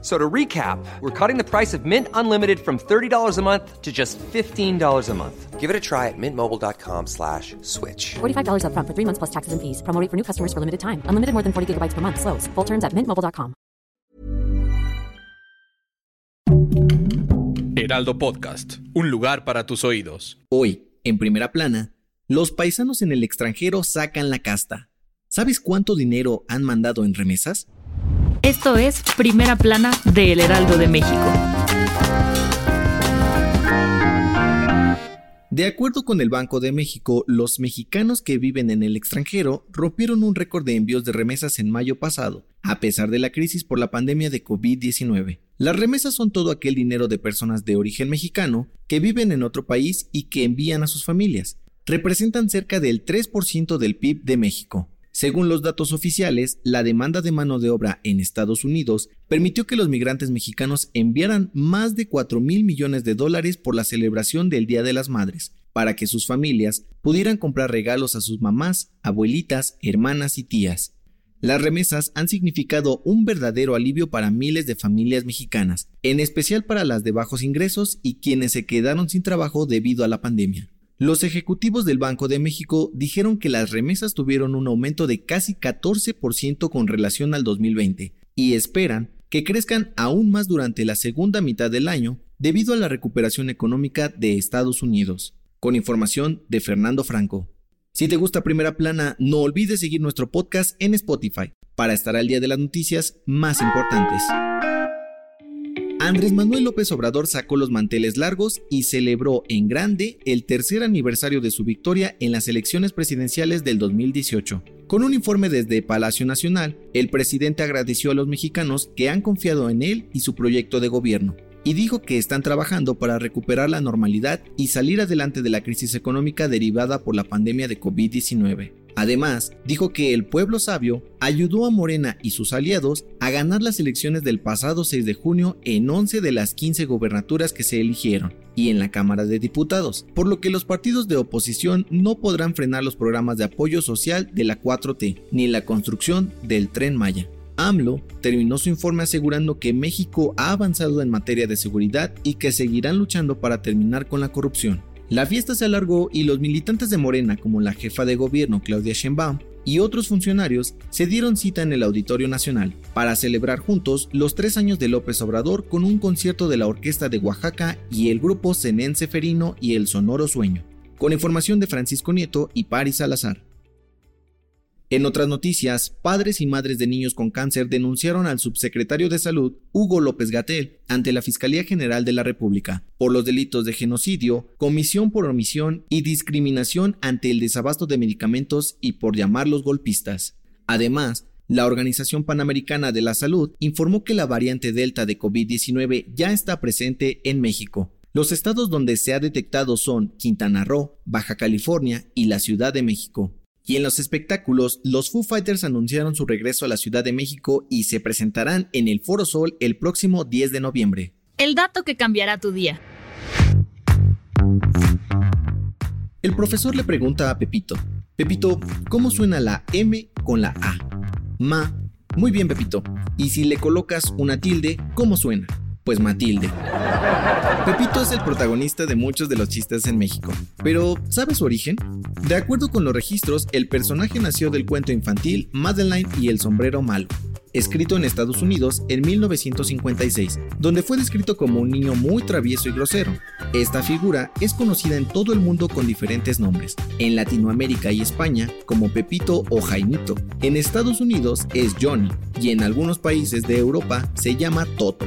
So to recap, we're cutting the price of Mint Unlimited from $30 a month to just $15 a month. Give it a try at mintmobile.com slash switch. $45 upfront for three months plus taxes and fees. Promo rate for new customers for limited time. Unlimited more than 40 gigabytes per month. Slows. Full terms at mintmobile.com. Heraldo Podcast, un lugar para tus oídos. Hoy, en primera plana, los paisanos en el extranjero sacan la casta. ¿Sabes cuánto dinero han mandado en remesas? Esto es Primera Plana de El Heraldo de México. De acuerdo con el Banco de México, los mexicanos que viven en el extranjero rompieron un récord de envíos de remesas en mayo pasado, a pesar de la crisis por la pandemia de COVID-19. Las remesas son todo aquel dinero de personas de origen mexicano que viven en otro país y que envían a sus familias. Representan cerca del 3% del PIB de México. Según los datos oficiales, la demanda de mano de obra en Estados Unidos permitió que los migrantes mexicanos enviaran más de 4 mil millones de dólares por la celebración del Día de las Madres, para que sus familias pudieran comprar regalos a sus mamás, abuelitas, hermanas y tías. Las remesas han significado un verdadero alivio para miles de familias mexicanas, en especial para las de bajos ingresos y quienes se quedaron sin trabajo debido a la pandemia. Los ejecutivos del Banco de México dijeron que las remesas tuvieron un aumento de casi 14% con relación al 2020 y esperan que crezcan aún más durante la segunda mitad del año debido a la recuperación económica de Estados Unidos. Con información de Fernando Franco. Si te gusta Primera Plana, no olvides seguir nuestro podcast en Spotify para estar al día de las noticias más importantes. Andrés Manuel López Obrador sacó los manteles largos y celebró en grande el tercer aniversario de su victoria en las elecciones presidenciales del 2018. Con un informe desde Palacio Nacional, el presidente agradeció a los mexicanos que han confiado en él y su proyecto de gobierno, y dijo que están trabajando para recuperar la normalidad y salir adelante de la crisis económica derivada por la pandemia de COVID-19. Además, dijo que el pueblo sabio ayudó a Morena y sus aliados a ganar las elecciones del pasado 6 de junio en 11 de las 15 gobernaturas que se eligieron y en la Cámara de Diputados, por lo que los partidos de oposición no podrán frenar los programas de apoyo social de la 4T ni la construcción del tren Maya. AMLO terminó su informe asegurando que México ha avanzado en materia de seguridad y que seguirán luchando para terminar con la corrupción. La fiesta se alargó y los militantes de Morena, como la jefa de gobierno Claudia Sheinbaum y otros funcionarios, se dieron cita en el Auditorio Nacional para celebrar juntos los tres años de López Obrador con un concierto de la Orquesta de Oaxaca y el grupo Zenén Seferino y el Sonoro Sueño, con información de Francisco Nieto y Paris Salazar. En otras noticias, padres y madres de niños con cáncer denunciaron al subsecretario de Salud, Hugo López Gatel, ante la Fiscalía General de la República, por los delitos de genocidio, comisión por omisión y discriminación ante el desabasto de medicamentos y por llamarlos golpistas. Además, la Organización Panamericana de la Salud informó que la variante Delta de COVID-19 ya está presente en México. Los estados donde se ha detectado son Quintana Roo, Baja California y la Ciudad de México. Y en los espectáculos, los Foo Fighters anunciaron su regreso a la Ciudad de México y se presentarán en el Foro Sol el próximo 10 de noviembre. El dato que cambiará tu día. El profesor le pregunta a Pepito, Pepito, ¿cómo suena la M con la A? Ma. Muy bien, Pepito. Y si le colocas una tilde, ¿cómo suena? Pues Matilde. Pepito es el protagonista de muchos de los chistes en México, pero ¿sabe su origen? De acuerdo con los registros, el personaje nació del cuento infantil Madeline y el sombrero malo, escrito en Estados Unidos en 1956, donde fue descrito como un niño muy travieso y grosero. Esta figura es conocida en todo el mundo con diferentes nombres, en Latinoamérica y España como Pepito o Jaimito, en Estados Unidos es Johnny y en algunos países de Europa se llama Toto.